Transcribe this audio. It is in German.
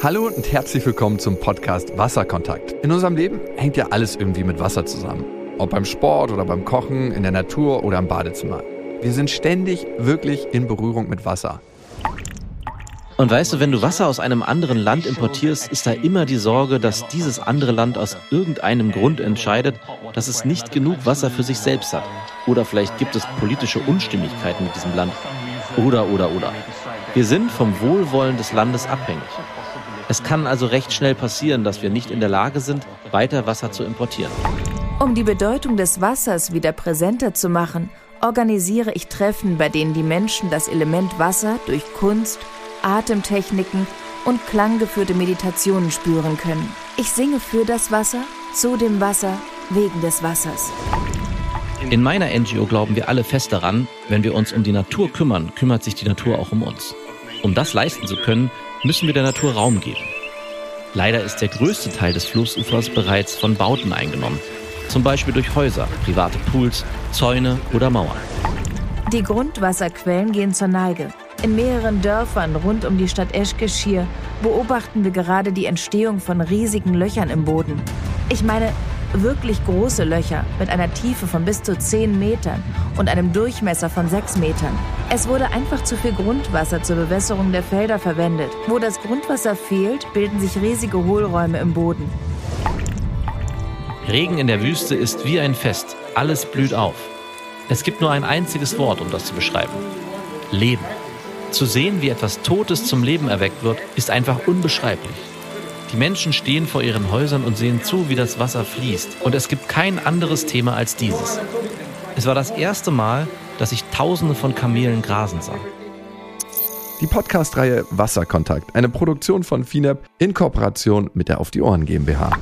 Hallo und herzlich willkommen zum Podcast Wasserkontakt. In unserem Leben hängt ja alles irgendwie mit Wasser zusammen. Ob beim Sport oder beim Kochen, in der Natur oder im Badezimmer. Wir sind ständig wirklich in Berührung mit Wasser. Und weißt du, wenn du Wasser aus einem anderen Land importierst, ist da immer die Sorge, dass dieses andere Land aus irgendeinem Grund entscheidet, dass es nicht genug Wasser für sich selbst hat. Oder vielleicht gibt es politische Unstimmigkeiten mit diesem Land. Oder, oder, oder. Wir sind vom Wohlwollen des Landes abhängig. Es kann also recht schnell passieren, dass wir nicht in der Lage sind, weiter Wasser zu importieren. Um die Bedeutung des Wassers wieder präsenter zu machen, organisiere ich Treffen, bei denen die Menschen das Element Wasser durch Kunst, Atemtechniken und klanggeführte Meditationen spüren können. Ich singe für das Wasser, zu dem Wasser, wegen des Wassers. In meiner NGO glauben wir alle fest daran, wenn wir uns um die Natur kümmern, kümmert sich die Natur auch um uns. Um das leisten zu können, müssen wir der Natur Raum geben. Leider ist der größte Teil des Flussufers bereits von Bauten eingenommen, zum Beispiel durch Häuser, private Pools, Zäune oder Mauern. Die Grundwasserquellen gehen zur Neige. In mehreren Dörfern rund um die Stadt Eschgeschirr beobachten wir gerade die Entstehung von riesigen Löchern im Boden. Ich meine, wirklich große Löcher mit einer Tiefe von bis zu 10 Metern und einem Durchmesser von 6 Metern. Es wurde einfach zu viel Grundwasser zur Bewässerung der Felder verwendet. Wo das Grundwasser fehlt, bilden sich riesige Hohlräume im Boden. Regen in der Wüste ist wie ein Fest. Alles blüht auf. Es gibt nur ein einziges Wort, um das zu beschreiben. Leben. Zu sehen, wie etwas Totes zum Leben erweckt wird, ist einfach unbeschreiblich. Die Menschen stehen vor ihren Häusern und sehen zu, wie das Wasser fließt. Und es gibt kein anderes Thema als dieses. Es war das erste Mal, dass ich Tausende von Kamelen grasen sah. Die Podcast-Reihe Wasserkontakt, eine Produktion von FINAP in Kooperation mit der Auf die Ohren GmbH.